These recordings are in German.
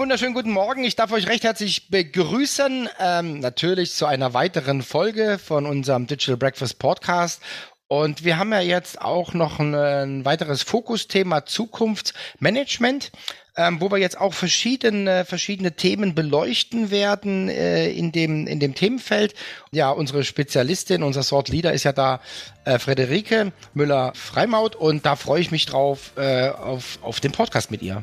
wunderschönen guten Morgen. Ich darf euch recht herzlich begrüßen, ähm, natürlich zu einer weiteren Folge von unserem Digital Breakfast Podcast. Und wir haben ja jetzt auch noch ein, ein weiteres Fokusthema Zukunftsmanagement, ähm, wo wir jetzt auch verschiedene, verschiedene Themen beleuchten werden äh, in, dem, in dem Themenfeld. Ja, unsere Spezialistin, unser Sort Leader ist ja da äh, Frederike Müller-Freimaut und da freue ich mich drauf äh, auf, auf den Podcast mit ihr.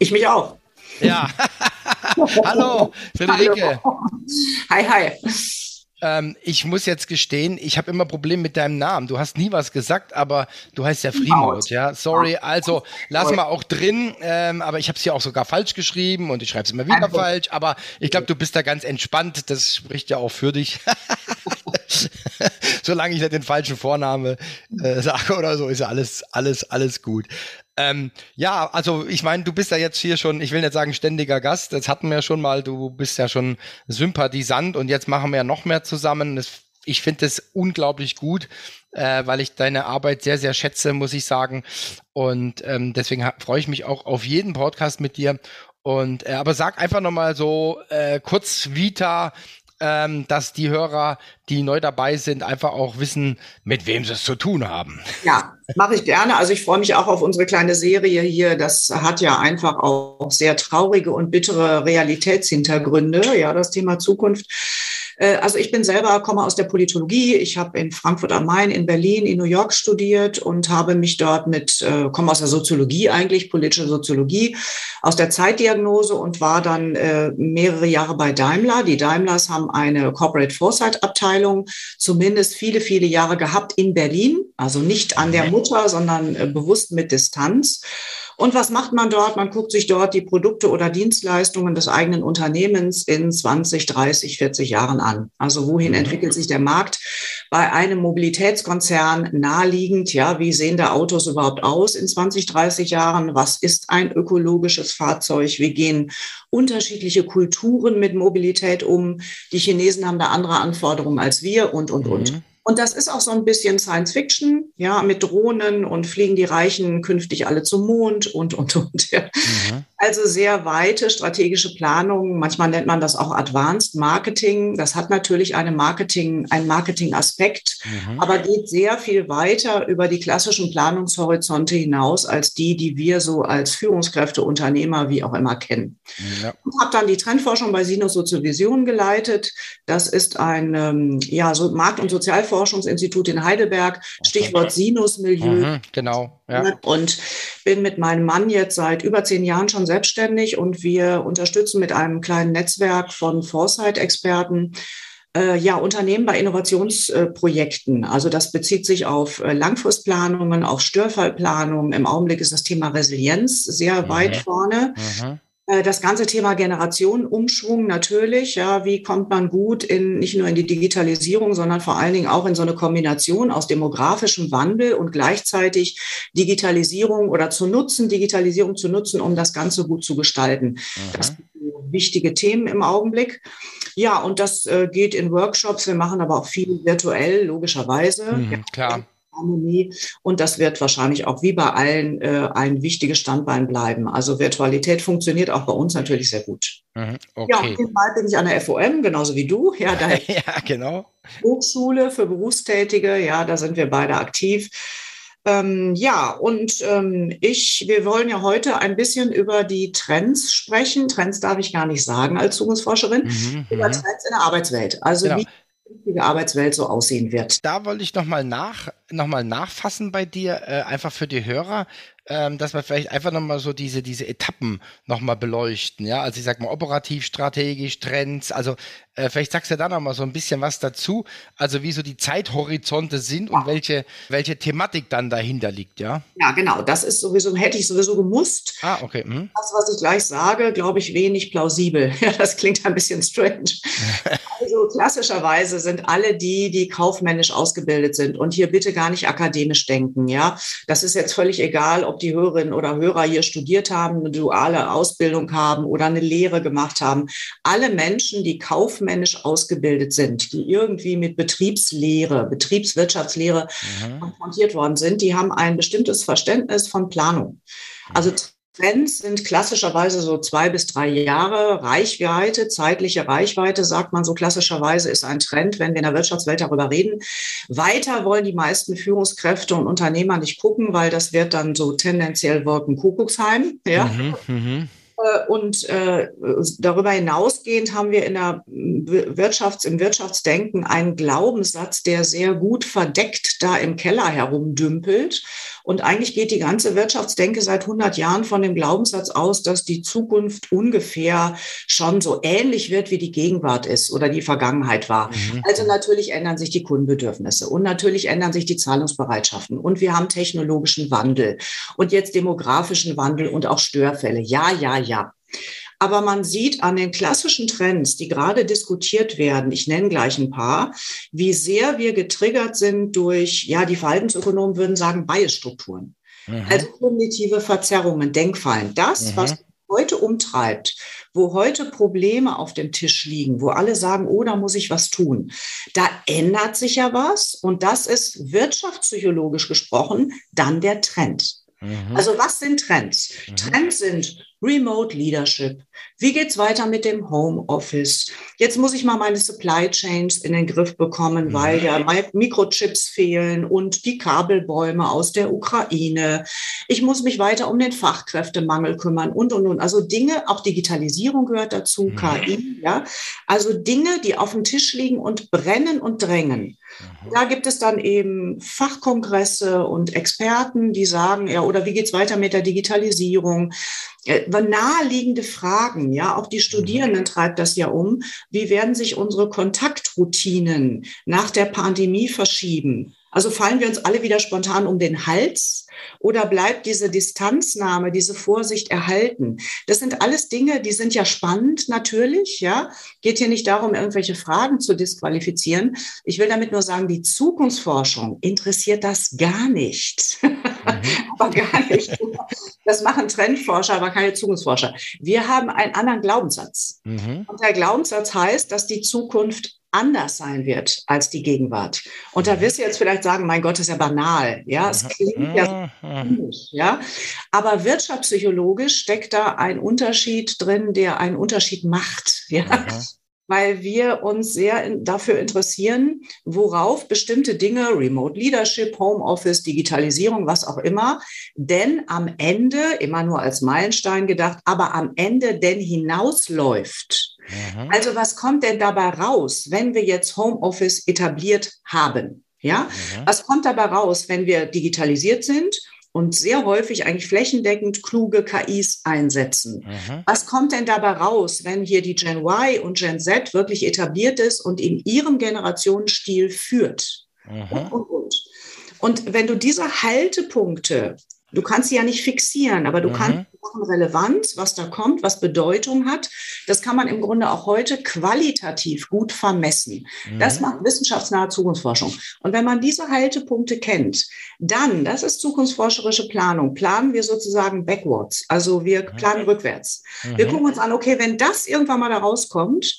Ich mich auch. Ja. Hallo, Friederike. Hallo. Hi, hi. Ähm, ich muss jetzt gestehen, ich habe immer Probleme mit deinem Namen. Du hast nie was gesagt, aber du heißt ja Freemode, ja. Sorry, also lass mal auch drin. Ähm, aber ich habe es ja auch sogar falsch geschrieben und ich schreibe es immer wieder falsch. Aber ich glaube, du bist da ganz entspannt. Das spricht ja auch für dich. Solange ich nicht den falschen Vorname äh, sage oder so, ist ja alles, alles, alles gut. Ähm, ja, also ich meine, du bist ja jetzt hier schon, ich will nicht sagen ständiger Gast, das hatten wir schon mal, du bist ja schon Sympathisant und jetzt machen wir ja noch mehr zusammen. Das, ich finde das unglaublich gut, äh, weil ich deine Arbeit sehr, sehr schätze, muss ich sagen. Und ähm, deswegen freue ich mich auch auf jeden Podcast mit dir. Und äh, aber sag einfach nochmal so äh, kurz Vita, ähm, dass die Hörer, die neu dabei sind, einfach auch wissen, mit wem sie es zu tun haben. Ja, mache ich gerne. Also ich freue mich auch auf unsere kleine Serie hier. Das hat ja einfach auch sehr traurige und bittere Realitätshintergründe, ja, das Thema Zukunft. Äh, also ich bin selber, komme aus der Politologie. Ich habe in Frankfurt am Main, in Berlin, in New York studiert und habe mich dort mit, äh, komme aus der Soziologie eigentlich, politische Soziologie, aus der Zeitdiagnose und war dann äh, mehrere Jahre bei Daimler. Die Daimlers haben eine Corporate Foresight Abteilung, zumindest viele, viele Jahre gehabt in Berlin. Also nicht an der Mutter, sondern bewusst mit Distanz. Und was macht man dort? Man guckt sich dort die Produkte oder Dienstleistungen des eigenen Unternehmens in 20, 30, 40 Jahren an. Also wohin mhm. entwickelt sich der Markt? Bei einem Mobilitätskonzern naheliegend, ja, wie sehen da Autos überhaupt aus in 20, 30 Jahren? Was ist ein ökologisches Fahrzeug? Wie gehen unterschiedliche Kulturen mit Mobilität um? Die Chinesen haben da andere Anforderungen als wir und, und, und. Mhm. Und das ist auch so ein bisschen Science Fiction, ja, mit Drohnen und fliegen die Reichen künftig alle zum Mond und, und, und. Ja. Mhm. Also sehr weite strategische Planung. Manchmal nennt man das auch Advanced Marketing. Das hat natürlich eine Marketing, einen Marketing-Aspekt, mhm. aber geht sehr viel weiter über die klassischen Planungshorizonte hinaus als die, die wir so als Führungskräfte, Unternehmer, wie auch immer kennen. Ja. Ich habe dann die Trendforschung bei Sinus Sozialvision geleitet. Das ist ein ähm, ja, so Markt- und Sozialforschungsinstitut in Heidelberg. Stichwort Sinus-Milieu. Mhm, genau. Ja. Und bin mit meinem Mann jetzt seit über zehn Jahren schon selbstständig und wir unterstützen mit einem kleinen Netzwerk von Foresight-Experten äh, ja, Unternehmen bei Innovationsprojekten. also das bezieht sich auf äh, Langfristplanungen, auf Störfallplanungen. Im Augenblick ist das Thema Resilienz sehr mhm. weit vorne. Mhm. Äh, das ganze Thema Generationenumschwung natürlich, ja, wie kommt man gut in nicht nur in die Digitalisierung, sondern vor allen Dingen auch in so eine Kombination aus demografischem Wandel und gleichzeitig Digitalisierung oder zu nutzen, Digitalisierung zu nutzen, um das Ganze gut zu gestalten. Mhm. Das sind wichtige Themen im Augenblick. Ja, und das äh, geht in Workshops. Wir machen aber auch viel virtuell, logischerweise. Mhm, ja, klar. Harmonie. Und das wird wahrscheinlich auch wie bei allen äh, ein wichtiges Standbein bleiben. Also Virtualität funktioniert auch bei uns natürlich sehr gut. Mhm, okay. Ja, nebenbei bin ich an der FOM, genauso wie du. Ja, da ja, genau. Hochschule für Berufstätige, ja, da sind wir beide aktiv. Ähm, ja, und ähm, ich, wir wollen ja heute ein bisschen über die Trends sprechen. Trends darf ich gar nicht sagen als Zukunftsforscherin. Mhm, über mhm. Trends in der Arbeitswelt. Also genau. wie künftige Arbeitswelt so aussehen wird. Da wollte ich nochmal nach, noch nachfassen bei dir, äh, einfach für die Hörer. Ähm, dass wir vielleicht einfach nochmal so diese, diese Etappen nochmal beleuchten. Ja, also ich sag mal operativ, strategisch, Trends. Also äh, vielleicht sagst du da nochmal so ein bisschen was dazu. Also wie so die Zeithorizonte sind und welche, welche Thematik dann dahinter liegt, ja? Ja, genau. Das ist sowieso, hätte ich sowieso gemusst. Ah, okay. Mhm. Das, was ich gleich sage, glaube ich, wenig plausibel. Ja, das klingt ein bisschen strange. also klassischerweise sind alle die, die kaufmännisch ausgebildet sind und hier bitte gar nicht akademisch denken. Ja, das ist jetzt völlig egal, ob die Hörerinnen oder Hörer hier studiert haben, eine duale Ausbildung haben oder eine Lehre gemacht haben. Alle Menschen, die kaufmännisch ausgebildet sind, die irgendwie mit Betriebslehre, Betriebswirtschaftslehre mhm. konfrontiert worden sind, die haben ein bestimmtes Verständnis von Planung. Also Trends sind klassischerweise so zwei bis drei Jahre. Reichweite, zeitliche Reichweite, sagt man so klassischerweise, ist ein Trend, wenn wir in der Wirtschaftswelt darüber reden. Weiter wollen die meisten Führungskräfte und Unternehmer nicht gucken, weil das wird dann so tendenziell wirken Kuckucksheim. Ja. Mhm, mh. Äh, und äh, darüber hinausgehend haben wir in der Wirtschafts-, im Wirtschaftsdenken einen Glaubenssatz, der sehr gut verdeckt da im Keller herumdümpelt. Und eigentlich geht die ganze Wirtschaftsdenke seit 100 Jahren von dem Glaubenssatz aus, dass die Zukunft ungefähr schon so ähnlich wird, wie die Gegenwart ist oder die Vergangenheit war. Mhm. Also natürlich ändern sich die Kundenbedürfnisse und natürlich ändern sich die Zahlungsbereitschaften und wir haben technologischen Wandel und jetzt demografischen Wandel und auch Störfälle. Ja, ja, ja. Aber man sieht an den klassischen Trends, die gerade diskutiert werden, ich nenne gleich ein paar, wie sehr wir getriggert sind durch, ja, die Verhaltensökonomen würden sagen, Biasstrukturen. Mhm. Also kognitive Verzerrungen, Denkfallen. Das, mhm. was heute umtreibt, wo heute Probleme auf dem Tisch liegen, wo alle sagen, oh, da muss ich was tun. Da ändert sich ja was und das ist wirtschaftspsychologisch gesprochen dann der Trend. Mhm. Also was sind Trends? Mhm. Trends sind Remote Leadership. Wie geht's weiter mit dem Homeoffice? Jetzt muss ich mal meine Supply Chains in den Griff bekommen, mhm. weil ja Mikrochips fehlen und die Kabelbäume aus der Ukraine. Ich muss mich weiter um den Fachkräftemangel kümmern und, und, und. Also Dinge, auch Digitalisierung gehört dazu, mhm. KI, ja. Also Dinge, die auf dem Tisch liegen und brennen und drängen. Mhm. Da gibt es dann eben Fachkongresse und Experten, die sagen, ja, oder wie geht's weiter mit der Digitalisierung? Äh, naheliegende Fragen, ja, auch die mhm. Studierenden treibt das ja um. Wie werden sich unsere Kontaktroutinen nach der Pandemie verschieben? Also fallen wir uns alle wieder spontan um den Hals oder bleibt diese Distanznahme, diese Vorsicht erhalten? Das sind alles Dinge, die sind ja spannend natürlich, ja. Geht hier nicht darum, irgendwelche Fragen zu disqualifizieren. Ich will damit nur sagen, die Zukunftsforschung interessiert das gar nicht. Mhm. aber gar nicht. Das machen Trendforscher, aber keine Zukunftsforscher. Wir haben einen anderen Glaubenssatz. Mhm. Und der Glaubenssatz heißt, dass die Zukunft anders sein wird als die Gegenwart. Und da wirst du jetzt vielleicht sagen, mein Gott, das ist ja banal. Ja, es klingt ja, komisch, ja. Aber wirtschaftspsychologisch steckt da ein Unterschied drin, der einen Unterschied macht. Ja weil wir uns sehr dafür interessieren, worauf bestimmte Dinge, Remote Leadership, Homeoffice, Digitalisierung, was auch immer, denn am Ende, immer nur als Meilenstein gedacht, aber am Ende denn hinausläuft. Mhm. Also was kommt denn dabei raus, wenn wir jetzt Homeoffice etabliert haben? Ja, mhm. was kommt dabei raus, wenn wir digitalisiert sind? und sehr häufig eigentlich flächendeckend kluge KIs einsetzen. Mhm. Was kommt denn dabei raus, wenn hier die Gen Y und Gen Z wirklich etabliert ist und in ihrem Generationsstil führt? Mhm. Und, und, und. und wenn du diese Haltepunkte Du kannst sie ja nicht fixieren, aber du mhm. kannst machen Relevanz, was da kommt, was Bedeutung hat. Das kann man im Grunde auch heute qualitativ gut vermessen. Mhm. Das macht wissenschaftsnahe Zukunftsforschung. Und wenn man diese Haltepunkte kennt, dann, das ist zukunftsforscherische Planung, planen wir sozusagen backwards. Also wir mhm. planen rückwärts. Wir mhm. gucken uns an, okay, wenn das irgendwann mal da rauskommt,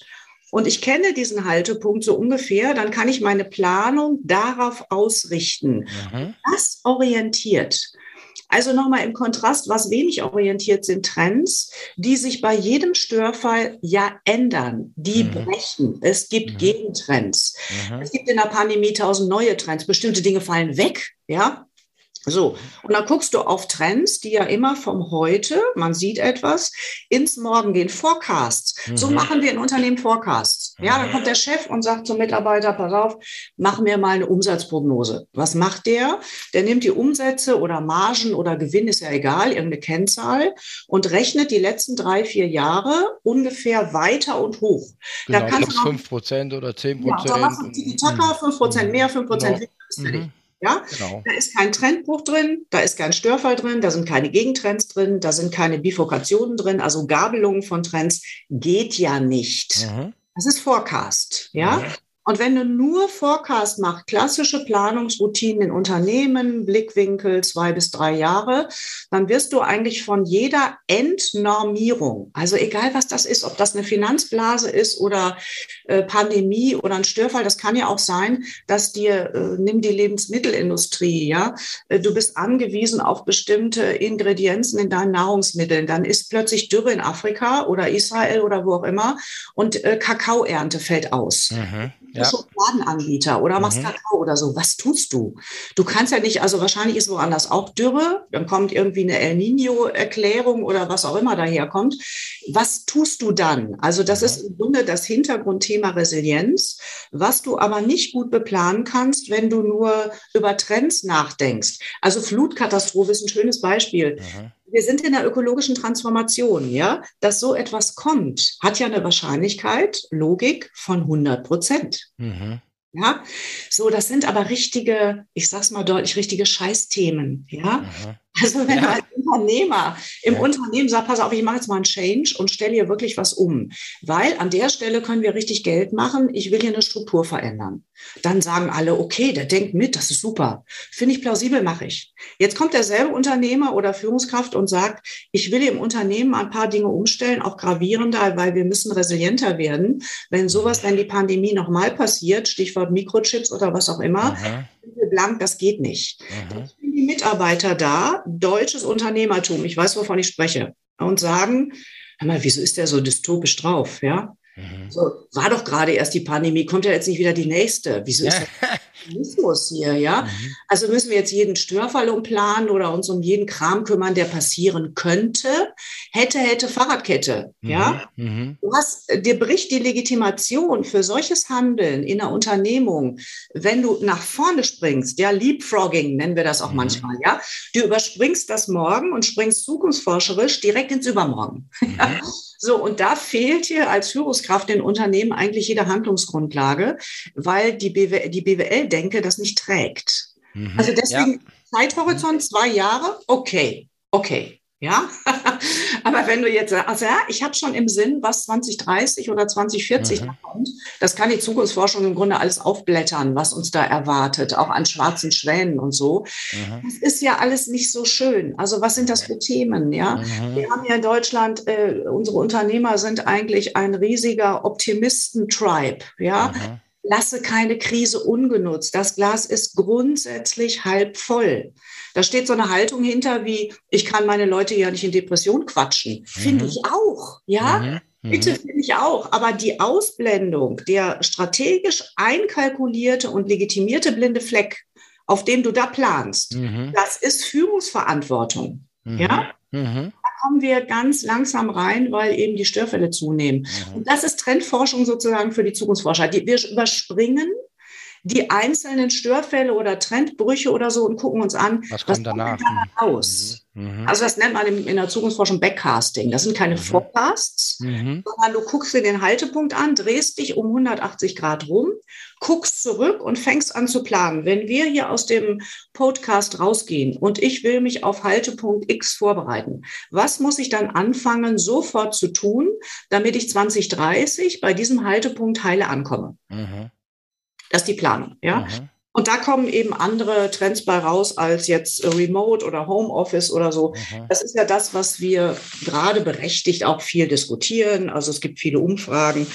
und ich kenne diesen Haltepunkt so ungefähr, dann kann ich meine Planung darauf ausrichten. Mhm. Das orientiert. Also nochmal im Kontrast, was wenig orientiert sind Trends, die sich bei jedem Störfall ja ändern, die mhm. brechen. Es gibt mhm. Gegentrends. Mhm. Es gibt in der Pandemie tausend neue Trends. Bestimmte Dinge fallen weg, ja, so, und dann guckst du auf Trends, die ja immer vom Heute, man sieht etwas, ins Morgen gehen. Forecasts. Mhm. So machen wir in Unternehmen Forecasts. Ja, dann kommt der Chef und sagt zum Mitarbeiter, pass auf, mach mir mal eine Umsatzprognose. Was macht der? Der nimmt die Umsätze oder Margen oder Gewinn, ist ja egal, irgendeine Kennzahl und rechnet die letzten drei, vier Jahre ungefähr weiter und hoch. Genau, da kannst du 5 Prozent oder 10 Prozent. Ja, da machst du die Taka, 5 Prozent mehr, 5 Prozent genau. weniger, mhm. Ja, genau. da ist kein Trendbruch drin, da ist kein Störfall drin, da sind keine Gegentrends drin, da sind keine Bifurkationen drin, also Gabelungen von Trends geht ja nicht. Mhm. Das ist Forecast, ja. Und wenn du nur Forecast machst, klassische Planungsroutinen in Unternehmen, Blickwinkel zwei bis drei Jahre, dann wirst du eigentlich von jeder Entnormierung, also egal was das ist, ob das eine Finanzblase ist oder äh, Pandemie oder ein Störfall, das kann ja auch sein, dass dir, äh, nimm die Lebensmittelindustrie, ja, äh, du bist angewiesen auf bestimmte Ingredienzen in deinen Nahrungsmitteln, dann ist plötzlich Dürre in Afrika oder Israel oder wo auch immer und äh, Kakaoernte fällt aus. Mhm ja. Schokoladenanbieter oder machst mhm. Kakao oder so. Was tust du? Du kannst ja nicht, also wahrscheinlich ist woanders auch Dürre, dann kommt irgendwie eine El Nino-Erklärung oder was auch immer daherkommt. Was tust du dann? Also das mhm. ist im Grunde das Hintergrundthema Resilienz, was du aber nicht gut beplanen kannst, wenn du nur über Trends nachdenkst. Also Flutkatastrophe ist ein schönes Beispiel. Mhm wir sind in der ökologischen Transformation, ja. Dass so etwas kommt, hat ja eine Wahrscheinlichkeit, Logik von 100 Prozent. Mhm. Ja, so, das sind aber richtige, ich sag's mal deutlich, richtige Scheißthemen, ja. Mhm. Also wenn ja. du als Unternehmer im ja. Unternehmen sagst, pass auf, ich mache jetzt mal einen Change und stelle hier wirklich was um, weil an der Stelle können wir richtig Geld machen, ich will hier eine Struktur verändern. Dann sagen alle, okay, der denkt mit, das ist super. Finde ich plausibel, mache ich. Jetzt kommt derselbe Unternehmer oder Führungskraft und sagt, ich will im Unternehmen ein paar Dinge umstellen, auch gravierender, weil wir müssen resilienter werden. Wenn sowas, wenn die Pandemie nochmal passiert, Stichwort Mikrochips oder was auch immer, blank, das geht nicht. Aha. Die Mitarbeiter da, deutsches Unternehmertum, ich weiß, wovon ich spreche, und sagen, hör mal, wieso ist der so dystopisch drauf, ja? Mhm. So, war doch gerade erst die Pandemie, kommt ja jetzt nicht wieder die nächste. Wieso ist das los hier, ja? Mhm. Also müssen wir jetzt jeden Störfall umplanen oder uns um jeden Kram kümmern, der passieren könnte. Hätte, hätte Fahrradkette, mhm. ja? Mhm. Du hast, dir bricht die Legitimation für solches Handeln in einer Unternehmung, wenn du nach vorne springst, ja, Leapfrogging nennen wir das auch mhm. manchmal, ja? Du überspringst das Morgen und springst zukunftsforscherisch direkt ins Übermorgen. Mhm. So, und da fehlt hier als Führungskraft in Unternehmen eigentlich jede Handlungsgrundlage, weil die, BW, die BWL-Denke das nicht trägt. Mhm. Also deswegen ja. Zeithorizont zwei Jahre, okay, okay. Ja, aber wenn du jetzt sagst, also ja, ich habe schon im Sinn, was 2030 oder 2040 mhm. kommt, das kann die Zukunftsforschung im Grunde alles aufblättern, was uns da erwartet, auch an schwarzen Schwänen und so. Mhm. Das ist ja alles nicht so schön. Also was sind das für Themen? Ja, mhm. wir haben ja in Deutschland, äh, unsere Unternehmer sind eigentlich ein riesiger Optimisten-Tribe. Ja. Mhm. Lasse keine Krise ungenutzt. Das Glas ist grundsätzlich halb voll. Da steht so eine Haltung hinter wie, ich kann meine Leute ja nicht in Depression quatschen. Finde mhm. ich auch, ja. Mhm. mhm. Bitte finde ich auch. Aber die Ausblendung, der strategisch einkalkulierte und legitimierte blinde Fleck, auf dem du da planst, mhm. das ist Führungsverantwortung. Mhm. Ja? Mhm. Kommen wir ganz langsam rein, weil eben die Störfälle zunehmen. Mhm. Und das ist Trendforschung sozusagen für die Zukunftsforscher. Die, wir überspringen die einzelnen Störfälle oder Trendbrüche oder so und gucken uns an, was kommt was danach raus. Mhm. mhm. Also das nennt man in, der Zukunftsforschung Backcasting. Das sind keine mhm. Forecasts, mhm. sondern du guckst dir den Haltepunkt an, drehst dich um 180 Grad rum, guckst zurück und fängst an zu planen. Wenn wir hier aus dem Podcast rausgehen und ich will mich auf Haltepunkt X vorbereiten, was muss ich dann anfangen, sofort zu tun, damit ich 2030 bei diesem Haltepunkt heile ankomme? Mhm. Das ist die Planung, ja. Mhm. Und da kommen eben andere Trends bei raus als jetzt Remote oder Homeoffice oder so. Mhm. Das ist ja das, was wir gerade berechtigt auch viel diskutieren. Also es gibt viele Umfragen.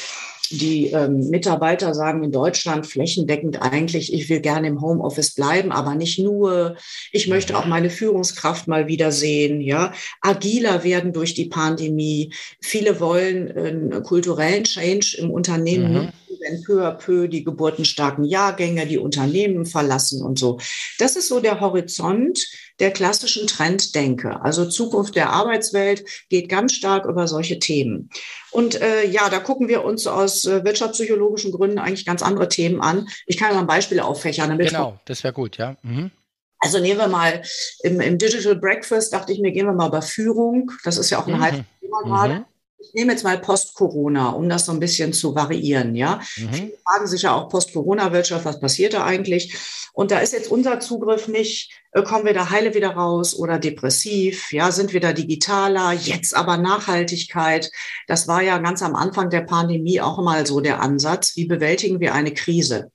Die ähm, Mitarbeiter sagen in Deutschland flächendeckend eigentlich, ich will gerne im Homeoffice bleiben, aber nicht nur. Ich möchte mhm. auch meine Führungskraft mal wiedersehen. Ja, agiler werden durch die Pandemie. Viele wollen einen kulturellen Change im Unternehmen. Mhm wenn peu à peu die geburtenstarken Jahrgänge die Unternehmen verlassen und so. Das ist so der Horizont der klassischen Trenddenke. Also Zukunft der Arbeitswelt geht ganz stark über solche Themen. Und äh, ja, da gucken wir uns aus äh, wirtschaftspsychologischen Gründen eigentlich ganz andere Themen an. Ich kann mal ein Beispiel auffächern. Damit genau, das wäre gut, ja. Mhm. Also nehmen wir mal im, im, Digital Breakfast, dachte ich mir, gehen wir mal über Führung. Das ist ja auch ein mhm. heißes Thema gerade. Mhm. Ich nehme jetzt mal Post-Corona, um das so ein bisschen zu variieren. Ja, mhm. Viele fragen sich ja auch Post-Corona-Wirtschaft, was passiert da eigentlich? Und da ist jetzt unser Zugriff nicht, äh, kommen wir da heile wieder raus oder depressiv? Ja, sind wir da digitaler? Jetzt aber Nachhaltigkeit. Das war ja ganz am Anfang der Pandemie auch mal so der Ansatz. Wie bewältigen wir eine Krise?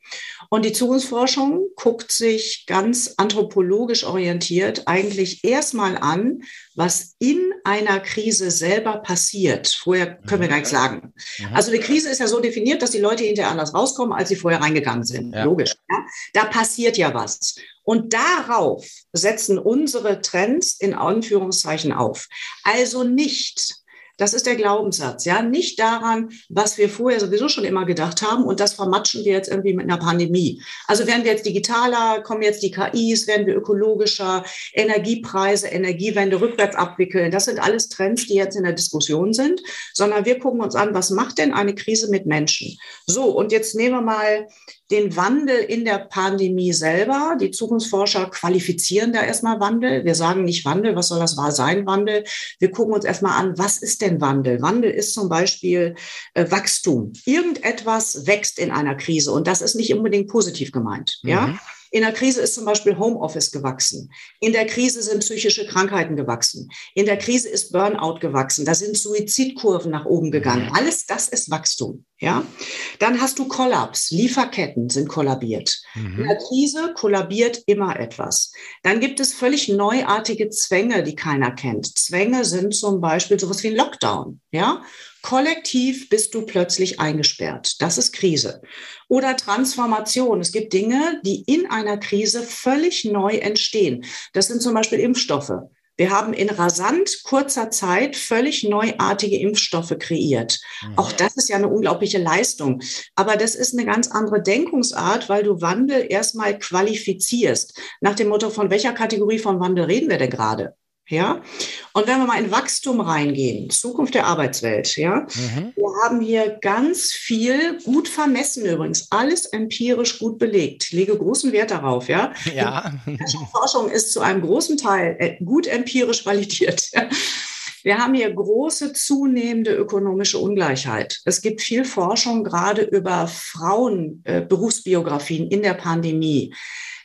Und die Zukunftsforschung guckt sich ganz anthropologisch orientiert eigentlich erstmal an, was in einer Krise selber passiert. Vorher können wir gar nichts sagen. Mhm. Also eine Krise ist ja so definiert, dass die Leute hinterher anders rauskommen, als sie vorher reingegangen sind. Ja. Logisch. Ja? Da passiert ja was. Und darauf setzen unsere Trends in Anführungszeichen auf. Also nicht das ist der Glaubenssatz, ja. Nicht daran, was wir vorher sowieso schon immer gedacht haben und das vermatschen wir jetzt irgendwie mit einer Pandemie. Also werden wir jetzt digitaler, kommen jetzt die KIs, werden wir ökologischer, Energiepreise, Energiewende rückwärts abwickeln. Das sind alles Trends, die jetzt in der Diskussion sind, sondern wir gucken uns an, was macht denn eine Krise mit Menschen? So, und jetzt nehmen wir mal den Wandel in der Pandemie selber. Die Zukunftsforscher qualifizieren da erstmal Wandel. Wir sagen nicht Wandel, was soll das wahr sein, Wandel? Wir gucken uns erstmal an, was ist denn Wandel? Wandel ist zum Beispiel äh, Wachstum. Irgendetwas wächst in einer Krise und das ist nicht unbedingt positiv gemeint. Mhm. Ja. In der Krise ist zum Beispiel Homeoffice gewachsen. In der Krise sind psychische Krankheiten gewachsen. In der Krise ist Burnout gewachsen. Da sind Suizidkurven nach oben gegangen. Mhm. Alles das ist Wachstum. Ja, dann hast du Kollaps. Lieferketten sind kollabiert. Mhm. In der Krise kollabiert immer etwas. Dann gibt es völlig neuartige Zwänge, die keiner kennt. Zwänge sind zum Beispiel sowas wie ein Lockdown. Ja, Kollektiv bist du plötzlich eingesperrt. Das ist Krise. Oder Transformation. Es gibt Dinge, die in einer Krise völlig neu entstehen. Das sind zum Beispiel Impfstoffe. Wir haben in rasant kurzer Zeit völlig neuartige Impfstoffe kreiert. Mhm. Auch das ist ja eine unglaubliche Leistung. Aber das ist eine ganz andere Denkungsart, weil du Wandel erstmal qualifizierst. Nach dem Motto, von welcher Kategorie von Wandel reden wir denn gerade? Ja, und wenn wir mal in Wachstum reingehen, Zukunft der Arbeitswelt, ja, mhm. wir haben hier ganz viel gut vermessen übrigens, alles empirisch gut belegt. Ich lege großen Wert darauf, ja. Ja. Die Forschung ist zu einem großen Teil äh, gut empirisch validiert. Wir haben hier große zunehmende ökonomische Ungleichheit. Es gibt viel Forschung gerade über Frauenberufsbiografien äh, in der Pandemie.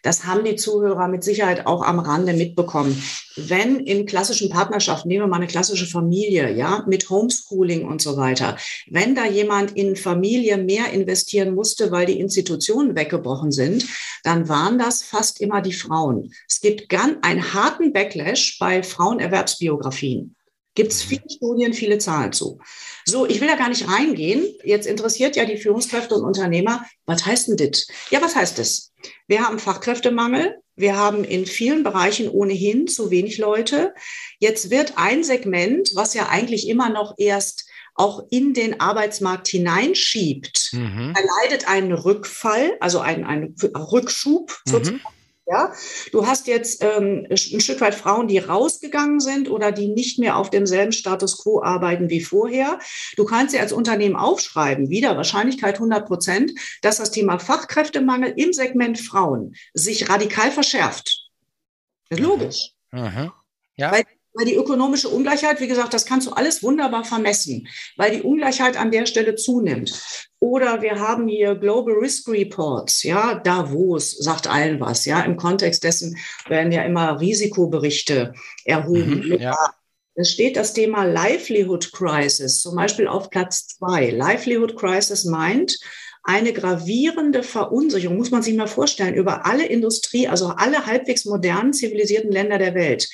Das haben die Zuhörer mit Sicherheit auch am Rande mitbekommen. Wenn in klassischen Partnerschaften, nehmen wir mal eine klassische Familie, ja, mit Homeschooling und so weiter, wenn da jemand in Familie mehr investieren musste, weil die Institutionen weggebrochen sind, dann waren das fast immer die Frauen. Es gibt ganz einen harten Backlash bei Frauenerwerbsbiografien. Gibt es viele Studien, viele Zahlen zu. So, ich will da gar nicht reingehen. Jetzt interessiert ja die Führungskräfte und Unternehmer, was heißt denn das? Ja, was heißt das? Wir haben Fachkräftemangel. Wir haben in vielen Bereichen ohnehin zu wenig Leute. Jetzt wird ein Segment, was ja eigentlich immer noch erst auch in den Arbeitsmarkt hineinschiebt, mhm. erleidet einen Rückfall, also einen, einen Rückschub mhm. sozusagen. Ja, du hast jetzt ähm, ein Stück weit Frauen, die rausgegangen sind oder die nicht mehr auf demselben Status quo arbeiten wie vorher. Du kannst sie als Unternehmen aufschreiben, wieder Wahrscheinlichkeit 100 Prozent, dass das Thema Fachkräftemangel im Segment Frauen sich radikal verschärft. Das ist logisch. Mhm. Ja. Weil weil die ökonomische Ungleichheit, wie gesagt, das kannst du alles wunderbar vermessen, weil die Ungleichheit an der Stelle zunimmt. Oder wir haben hier Global Risk Reports, ja, Davos sagt allen was, ja, im Kontext dessen werden ja immer Risikoberichte erhoben. Mhm, ja. Es steht das Thema Livelihood Crisis zum Beispiel auf Platz zwei. Livelihood Crisis meint, eine gravierende Verunsicherung, muss man sich mal vorstellen, über alle Industrie, also alle halbwegs modernen zivilisierten Länder der Welt.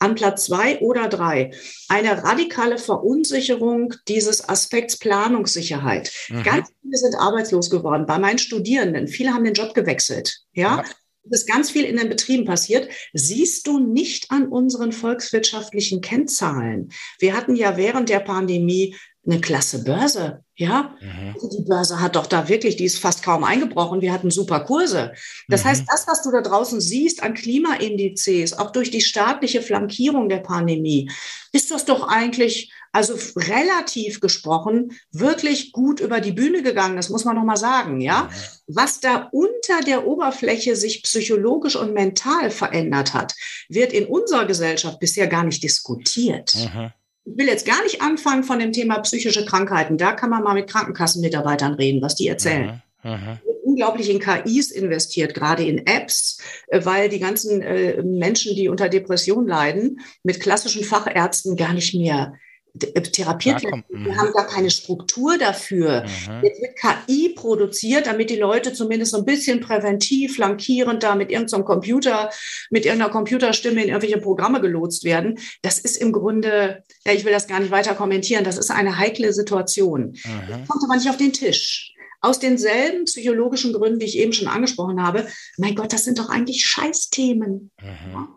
An Platz zwei oder drei eine radikale Verunsicherung dieses Aspekts Planungssicherheit. Mhm. Ganz viele sind arbeitslos geworden. Bei meinen Studierenden, viele haben den Job gewechselt. Ja. ja ist ganz viel in den Betrieben passiert, siehst du nicht an unseren volkswirtschaftlichen Kennzahlen. Wir hatten ja während der Pandemie eine klasse Börse. Ja, mhm. Also die Börse hat doch da wirklich, die ist fast kaum eingebrochen. Wir hatten super Kurse. Das mhm. heißt, das, was du da draußen siehst an Klimaindizes, auch durch die staatliche Flankierung der Pandemie, ist das doch eigentlich, also relativ gesprochen, wirklich gut über die Bühne gegangen. Das muss man noch mal sagen. Ja, mhm. was da unter der Oberfläche sich psychologisch und mental verändert hat, wird in unserer Gesellschaft bisher gar nicht diskutiert. Mhm ich will jetzt gar nicht anfangen von dem Thema psychische Krankheiten. Da kann man mal mit Krankenkassenmitarbeitern reden, was die erzählen. Mhm. Mhm. Unglaublich in KIs investiert, gerade in Apps, äh, weil die ganzen äh, Menschen, die unter Depression leiden, mit klassischen Fachärzten gar nicht mehr therapiert werden. Wir mhm. haben gar keine Struktur dafür. Mhm. Jetzt wird KI produziert, damit die Leute zumindest so ein bisschen präventiv, flankierend da mit irgendeinem Computer, mit irgendeiner Computerstimme in irgendwelche Programme gelotst werden. Das ist im Grunde, ja, ich will das gar nicht weiter kommentieren, das ist eine heikle Situation. Mhm. Das kommt aber nicht auf den Tisch. Aus denselben psychologischen Gründen, die ich eben schon angesprochen habe. Mein Gott, das sind doch eigentlich Scheißthemen. Mhm.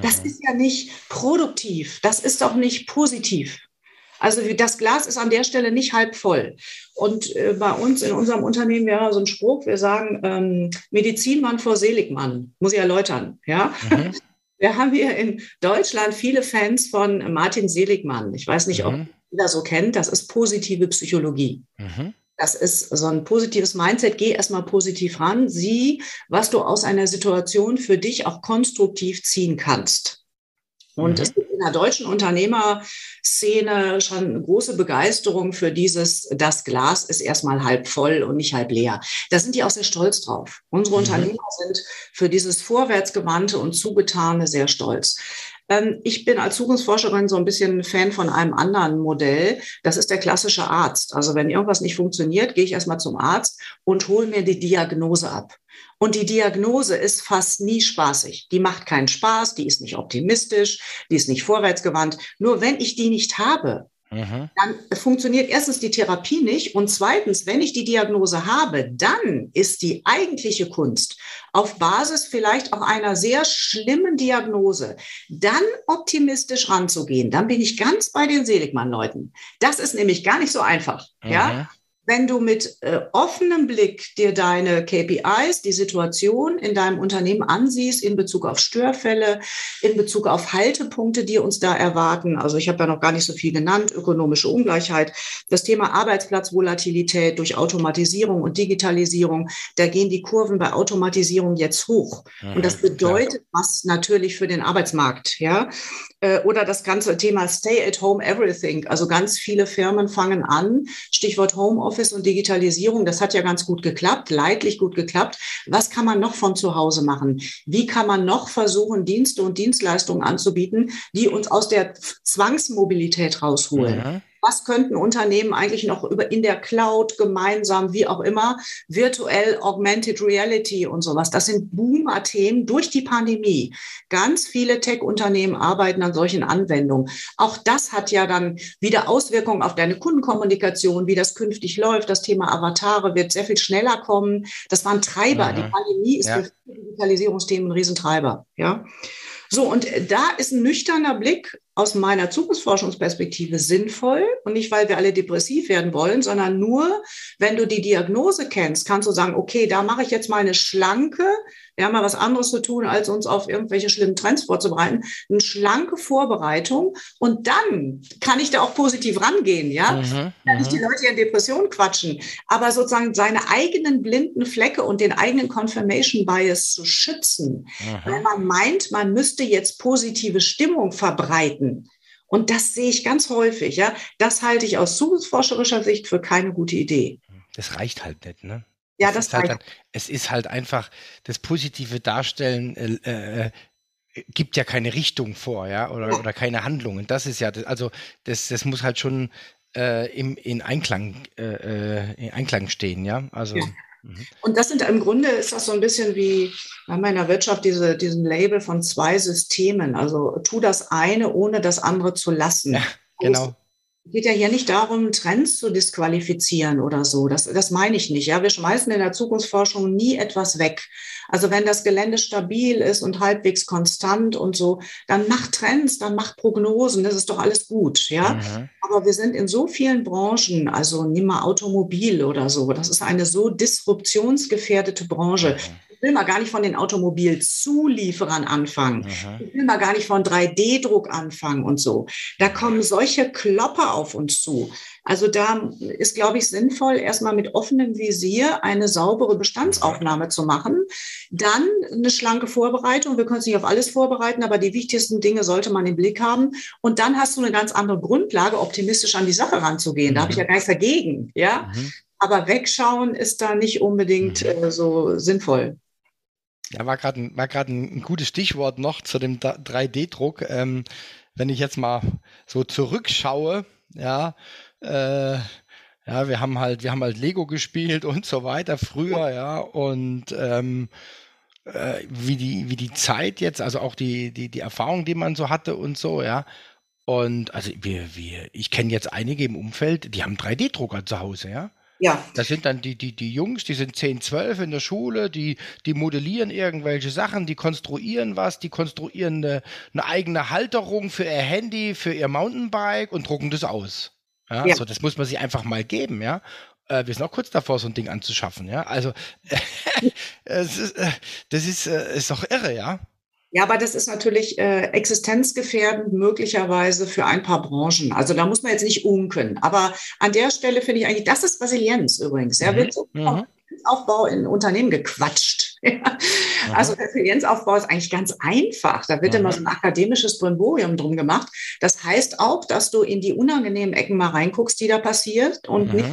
Das mhm. ist ja nicht produktiv. Das ist doch nicht positiv. Also das Glas ist an der Stelle nicht halb voll. Und äh, bei uns in unserem Unternehmen wäre so ein Spruch, wir sagen ähm, Medizinmann vor Seligmann, muss ich erläutern. Ja? Mhm. Wir haben hier in Deutschland viele Fans von Martin Seligmann. Ich weiß nicht, mhm. ob jeder so kennt. Das ist positive Psychologie. Mhm. Das ist so ein positives Mindset. Geh erstmal positiv ran. Sieh, was du aus einer Situation für dich auch konstruktiv ziehen kannst. Und mhm. es gibt in der deutschen Unternehmerszene schon eine große Begeisterung für dieses, das Glas ist erstmal halb voll und nicht halb leer. Da sind die auch sehr stolz drauf. Unsere mhm. Unternehmer sind für dieses Vorwärtsgewandte und Zugetane sehr stolz. Ähm, ich bin als Zukunftsforscherin so ein bisschen Fan von einem anderen Modell. Das ist der klassische Arzt. Also wenn irgendwas nicht funktioniert, gehe ich erstmal zum Arzt und hole mir die Diagnose ab. Und die Diagnose ist fast nie spaßig. Die macht keinen Spaß, die ist nicht optimistisch, die ist nicht vorwärtsgewandt. Nur wenn ich die nicht habe, mhm. dann funktioniert erstens die Therapie nicht und zweitens, wenn ich die Diagnose habe, dann ist die eigentliche Kunst auf Basis vielleicht auch einer sehr schlimmen Diagnose dann optimistisch ranzugehen. Dann bin ich ganz bei den Seligmann-Leuten. Das ist nämlich gar nicht so einfach. Mhm. Ja, wenn du mit äh, offenem Blick dir deine KPIs, die Situation in deinem Unternehmen ansiehst in Bezug auf Störfälle, in Bezug auf Haltepunkte, die uns da erwarten. Also ich habe ja noch gar nicht so viel genannt, ökonomische Ungleichheit, das Thema Arbeitsplatzvolatilität durch Automatisierung und Digitalisierung. Da gehen die Kurven bei Automatisierung jetzt hoch. und das bedeutet was natürlich für den Arbeitsmarkt, ja. Äh, oder das ganze Thema Stay at Home Everything. Also ganz viele Firmen fangen an, Stichwort Homeoffice und Digitalisierung. Das hat ja ganz gut geklappt, leidlich gut geklappt. Was kann man noch von zu Hause machen? Wie kann man noch versuchen, Dienste und Dienstleistungen anzubieten, die uns aus der Zwangsmobilität rausholen? Mhm was könnten Unternehmen eigentlich noch über in der Cloud gemeinsam, wie auch immer, virtuell Augmented Reality und sowas. Das sind Boomer-Themen durch die Pandemie. Ganz viele Tech-Unternehmen arbeiten an solchen Anwendungen. Auch das hat ja dann wieder Auswirkungen auf deine Kundenkommunikation, wie das künftig läuft. Das Thema Avatare wird sehr viel schneller kommen. Das waren Treiber. Mhm. Die Pandemie ist ja. für Digitalisierungsthemen ein Riesentreiber. Ja. So, und da ist ein nüchterner Blick aus meiner Zukunftsforschungsperspektive sinnvoll und nicht, weil wir alle depressiv werden wollen, sondern nur, wenn du die Diagnose kennst, kannst du sagen, okay, da mache ich jetzt mal eine schlanke, wir haben mal was anderes zu tun, als uns auf irgendwelche schlimmen Trends vorzubereiten, eine schlanke Vorbereitung und dann kann ich da auch positiv rangehen, ja, mhm, kann nicht die mhm. Leute in Depression quatschen, aber sozusagen seine eigenen blinden Flecke und den eigenen Confirmation Bias zu schützen, mhm. weil man meint, man müsste jetzt positive Stimmung verbreiten finden. Und das sehe ich ganz häufig, ja. Das halte ich aus zukunftsforscherischer Sicht für keine gute Idee. Das reicht halt nicht, ne? Ja, das, das reicht. Halt, es ist halt einfach das positive Darstellen äh, äh, gibt ja keine Richtung vor, ja, oder, ja. oder keine Handlungen. Das ist ja, also das, das muss halt schon äh, im, in Einklang, äh, äh, in Einklang stehen, ja. Also. Ja. Mhm. Und das sind im Grunde ist das so ein bisschen wie in der Wirtschaft diese, diesen Label von zwei Systemen. Also tu das eine, ohne das andere zu lassen. Ja, genau. Es geht ja hier nicht darum, Trends zu disqualifizieren oder so. Das, das meine ich nicht. Ja, wir schmeißen in der Zukunftsforschung nie etwas weg. Also wenn das Gelände stabil ist und halbwegs konstant und so, dann macht Trends, dann macht Prognosen. Das ist doch alles gut. Ja, mhm. aber wir sind in so vielen Branchen, also nimm mal Automobil oder so. Das ist eine so disruptionsgefährdete Branche. Mhm will mal gar nicht von den Automobilzulieferern anfangen. Aha. Ich will mal gar nicht von 3D-Druck anfangen und so. Da kommen solche Klopper auf uns zu. Also da ist, glaube ich, sinnvoll, erstmal mit offenem Visier eine saubere Bestandsaufnahme zu machen. Dann eine schlanke Vorbereitung. Wir können uns nicht auf alles vorbereiten, aber die wichtigsten Dinge sollte man im Blick haben. Und dann hast du eine ganz andere Grundlage, optimistisch an die Sache ranzugehen. Da habe ich ja gar nichts dagegen. Ja. Mhm. Aber wegschauen ist da nicht unbedingt mhm. äh, so sinnvoll. Ja, war gerade ein, war ein, ein gutes Stichwort noch zu dem 3D-Druck. Ähm, wenn ich jetzt mal so zurückschaue, ja, äh, ja, wir haben halt, wir haben halt Lego gespielt und so weiter früher, ja, und ähm, äh, wie die, wie die Zeit jetzt, also auch die, die, die Erfahrung, die man so hatte und so, ja. Und also wir, wir, ich kenne jetzt einige im Umfeld, die haben 3D-Drucker zu Hause, ja. Ja. Das sind dann die, die, die Jungs, die sind 10, 12 in der Schule, die, die modellieren irgendwelche Sachen, die konstruieren was, die konstruieren eine, eine eigene Halterung für ihr Handy, für ihr Mountainbike und drucken das aus. Ja, ja. So, das muss man sich einfach mal geben, ja. Äh, wir sind auch kurz davor, so ein Ding anzuschaffen, ja. Also, ist, äh, das ist, äh, ist doch irre, ja. Ja, aber das ist natürlich äh, existenzgefährdend möglicherweise für ein paar Branchen. Also da muss man jetzt nicht unken. Aber an der Stelle finde ich eigentlich, das ist Resilienz übrigens. Ja, mhm. wird so mhm. Aufbau in Unternehmen gequatscht. also Resilienzaufbau ist eigentlich ganz einfach. Da wird immer so ein akademisches Brimborium drum gemacht. Das heißt auch, dass du in die unangenehmen Ecken mal reinguckst, die da passiert und mhm. nicht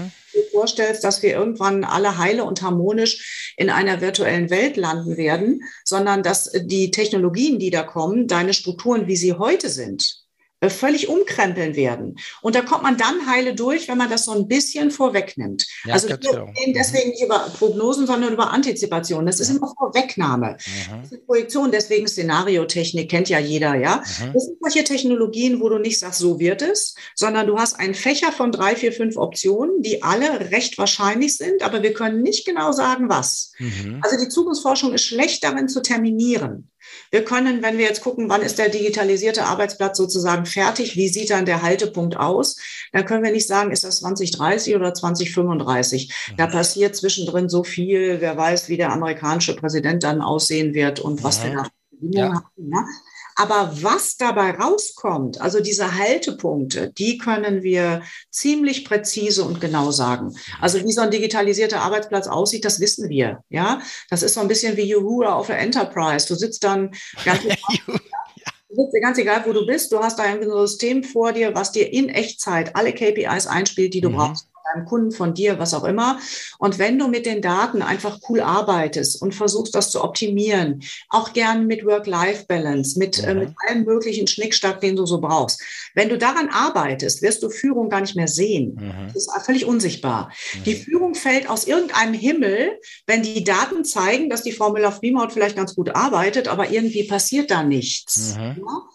vorstellst, dass wir irgendwann alle heile und harmonisch in einer virtuellen Welt landen werden, sondern dass die Technologien, die da kommen, deine Strukturen, wie sie heute sind, völlig umkrempeln werden. Und da kommt man dann heile durch, wenn man das so ein bisschen vorwegnimmt. Ja, also wir reden deswegen nicht über Prognosen, sondern über Antizipation. Das ist immer Vorwegnahme. Mhm. Das ist Projektion, deswegen Szenariotechnik kennt ja jeder, ja. Mhm. Das sind solche Technologien, wo du nicht sagst, so wird es, sondern du hast einen Fächer von drei, vier, fünf Optionen, die alle recht wahrscheinlich sind, aber wir können nicht genau sagen, was. Mhm. Also die Zukunftsforschung ist schlecht darin zu terminieren. Wir können, wenn wir jetzt gucken, wann ist der digitalisierte Arbeitsplatz sozusagen fertig, wie sieht dann der Haltepunkt aus, dann können wir nicht sagen, ist das 2030 oder 2035. Da mhm. passiert zwischendrin so viel, wer weiß, wie der amerikanische Präsident dann aussehen wird und was wir nach ja. haben. Ne? Aber was dabei rauskommt, also diese Haltepunkte, die können wir ziemlich präzise und genau sagen. Also wie so ein digitalisierter Arbeitsplatz aussieht, das wissen wir. Ja, das ist so ein bisschen wie Uhura auf der Enterprise. Du sitzt dann ganz ganz egal, wo du bist, du hast da ein System vor dir, was dir in Echtzeit alle KPIs einspielt, die du mhm. brauchst deinem Kunden, von dir, was auch immer. Und wenn du mit den Daten einfach cool arbeitest und versuchst, das zu optimieren, auch gern mit Work-Life-Balance, mit, äh, mit allem möglichen Schnickstack, den du so brauchst. Wenn du daran arbeitest, wirst du Führung gar nicht mehr sehen. Mhm. Das ist völlig unsichtbar. Mhm. Die Führung fällt aus irgendeinem Himmel, wenn die Daten zeigen, dass die Frau Müller-Fliemaut vielleicht ganz gut arbeitet, aber irgendwie passiert da nichts. Mhm. Ja?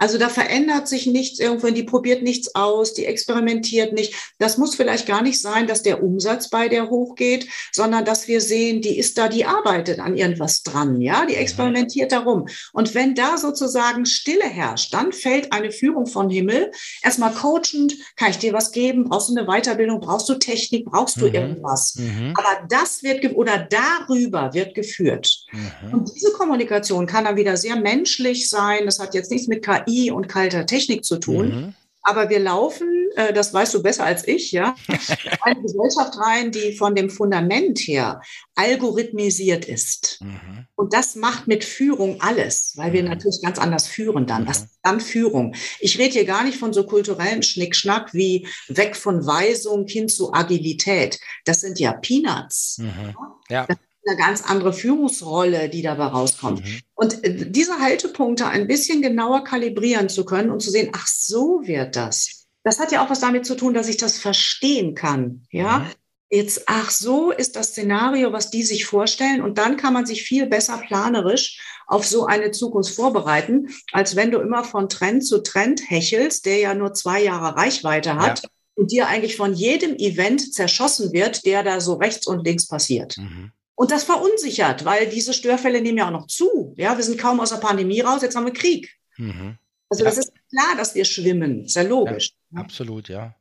Also da verändert sich nichts irgendwo, die probiert nichts aus, die experimentiert nicht. Das muss vielleicht gar nicht sein, dass der Umsatz bei der hochgeht, sondern dass wir sehen, die ist da, die arbeitet an irgendwas dran, ja, die experimentiert darum. Und wenn da sozusagen Stille herrscht, dann fällt eine Führung von Himmel. Erstmal coachend, kann ich dir was geben? Brauchst du eine Weiterbildung? Brauchst du Technik? Brauchst du mhm. irgendwas? Mhm. Aber das wird, oder darüber wird geführt. Mhm. Und diese Kommunikation kann dann wieder sehr menschlich sein. Das hat jetzt nichts mit KI KI und kalter Technik zu tun. Mhm. Aber wir laufen, äh, das weißt du besser als ich, ja, in eine Gesellschaft rein, die von dem Fundament her algorithmisiert ist. Mhm. Und das macht mit Führung alles, weil wir mhm. natürlich ganz anders führen dann. Das ist dann Führung. Ich rede hier gar nicht von so kulturellem Schnickschnack wie weg von Weisung hin zu Agilität. Das sind ja Peanuts. Mhm. Ja. Eine ganz andere Führungsrolle, die dabei rauskommt. Mhm. Und äh, diese Haltepunkte ein bisschen genauer kalibrieren zu können und zu sehen, ach, so wird das. Das hat ja auch was damit zu tun, dass ich das verstehen kann. Ja, mhm. jetzt, ach so ist das Szenario, was die sich vorstellen. Und dann kann man sich viel besser planerisch auf so eine Zukunft vorbereiten, als wenn du immer von Trend zu Trend hechelst, der ja nur zwei Jahre Reichweite hat. Ja. Und dir eigentlich von jedem Event zerschossen wird, der da so rechts und links passiert. Mhm. Und das verunsichert, weil diese Störfälle nehmen ja auch noch zu. Ja, wir sind kaum aus der Pandemie raus, jetzt haben wir Krieg. Mhm. Also ja. das ist klar, dass wir schwimmen, ist ja logisch. Ja, absolut, ja.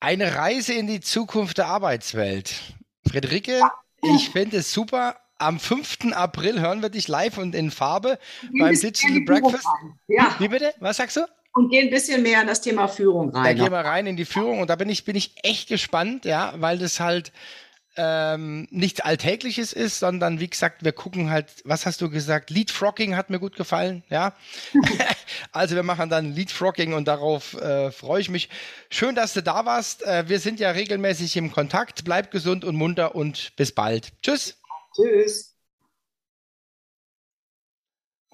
Eine Reise in die Zukunft der Arbeitswelt. Friederike, ich finde es super. Am 5. April hören wir dich live und in Farbe beim Digital Breakfast. Ja. Wie bitte? Was sagst du? Und gehen ein bisschen mehr in das Thema Führung rein. Da gehen wir rein in die Führung und da bin ich, bin ich echt gespannt, ja, weil das halt ähm, nichts Alltägliches ist, sondern wie gesagt, wir gucken halt, was hast du gesagt? Leadfrocking hat mir gut gefallen, ja. also wir machen dann Leadfrocking und darauf äh, freue ich mich. Schön, dass du da warst. Äh, wir sind ja regelmäßig im Kontakt. Bleib gesund und munter und bis bald. Tschüss. Tschüss.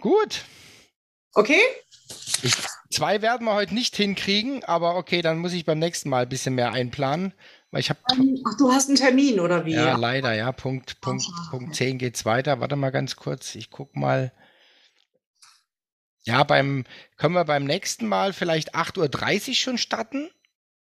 Gut. Okay. Ich, zwei werden wir heute nicht hinkriegen, aber okay, dann muss ich beim nächsten Mal ein bisschen mehr einplanen. Weil ich habe. Ähm, ach, du hast einen Termin, oder wie? Ja, leider, ja. Punkt, Punkt, Ach, Punkt 10 geht's weiter. Warte mal ganz kurz. Ich guck mal. Ja, beim, können wir beim nächsten Mal vielleicht 8.30 Uhr schon starten?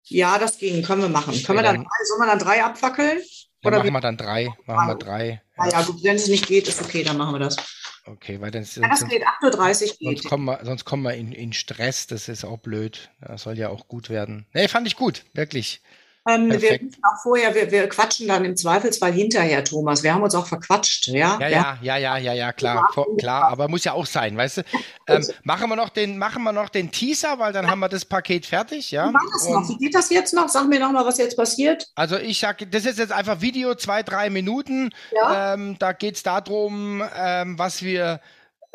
Ja, das ging, können wir machen. Können wir dann, sollen wir dann drei abfackeln? Ja, oder machen wir dann drei. Machen wir drei. Ja, ja, gut, wenn es nicht geht, ist okay, dann machen wir das. Okay, weil dann ja, das geht 8.30 Uhr. Sonst kommen wir, sonst kommen wir in, in Stress, das ist auch blöd. Das soll ja auch gut werden. Nee, fand ich gut, wirklich. Ähm, wir auch vorher, wir, wir, quatschen dann im Zweifelsfall hinterher, Thomas. Wir haben uns auch verquatscht, ja? Ja, ja, ja, ja, ja, ja, klar, klar, aber muss ja auch sein, weißt du? Ähm, machen wir noch den, machen wir noch den Teaser, weil dann haben wir das Paket fertig, ja? Wie, das noch? Wie geht das jetzt noch? Sag mir noch mal, was jetzt passiert. Also ich sag, das ist jetzt einfach Video, zwei, drei Minuten. Ja? Ähm, da geht es darum, ähm, was wir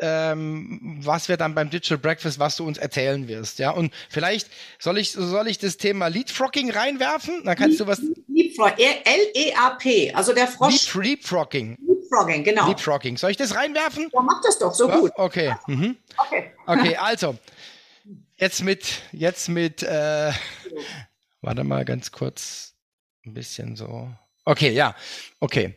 ähm, was wir dann beim Digital Breakfast, was du uns erzählen wirst, ja. Und vielleicht soll ich, soll ich das Thema Leapfrogging reinwerfen? Dann kannst du was. Leapfrog, L-E-A-P, also der Frosch. Leap, Leapfrogging. Leapfrogging, genau. Leapfrogging. Soll ich das reinwerfen? Ja, mach das doch, so ja, gut. Okay. Mhm. Okay. Okay, also. Jetzt mit, jetzt mit, äh, warte mal ganz kurz. Ein bisschen so. Okay, ja. Okay.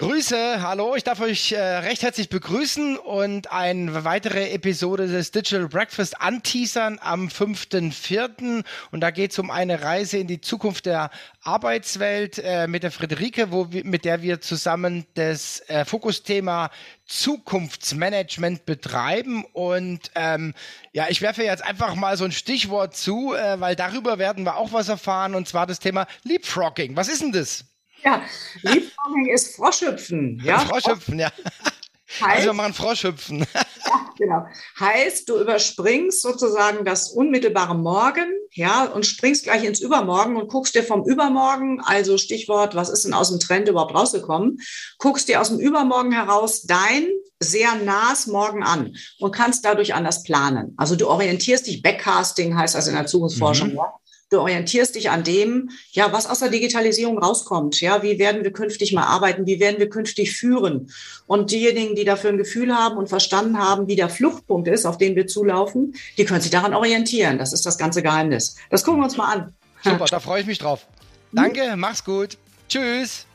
Grüße, hallo, ich darf euch äh, recht herzlich begrüßen und eine weitere Episode des Digital Breakfast anteasern am 5.4. Und da geht es um eine Reise in die Zukunft der Arbeitswelt äh, mit der Friederike, wo wir, mit der wir zusammen das äh, Fokusthema Zukunftsmanagement betreiben. Und ähm, ja, ich werfe jetzt einfach mal so ein Stichwort zu, äh, weil darüber werden wir auch was erfahren, und zwar das Thema Leapfrogging. Was ist denn das? Ja, Leapfrogging ist Froschhüpfen. Ja? Froschhüpfen, ja. Heißt, also wir machen Froschhüpfen. Ja, genau. Heißt, du überspringst sozusagen das unmittelbare Morgen, ja, und springst gleich ins Übermorgen und guckst dir vom Übermorgen, also Stichwort, was ist denn aus dem Trend überhaupt rausgekommen, guckst dir aus dem Übermorgen heraus dein sehr nahes Morgen an und kannst dadurch anders planen. Also du orientierst dich, Backcasting heißt das in der Zukunftsforschung, mhm. ja. Du orientierst dich an dem, ja, was aus der Digitalisierung rauskommt. Ja, wie werden wir künftig mal arbeiten? Wie werden wir künftig führen? Und diejenigen, die dafür ein Gefühl haben und verstanden haben, wie der Fluchtpunkt ist, auf den wir zulaufen, die können sich daran orientieren. Das ist das ganze Geheimnis. Das gucken wir uns mal an. Super, da freue ich mich drauf. Danke, mach's gut. Tschüss.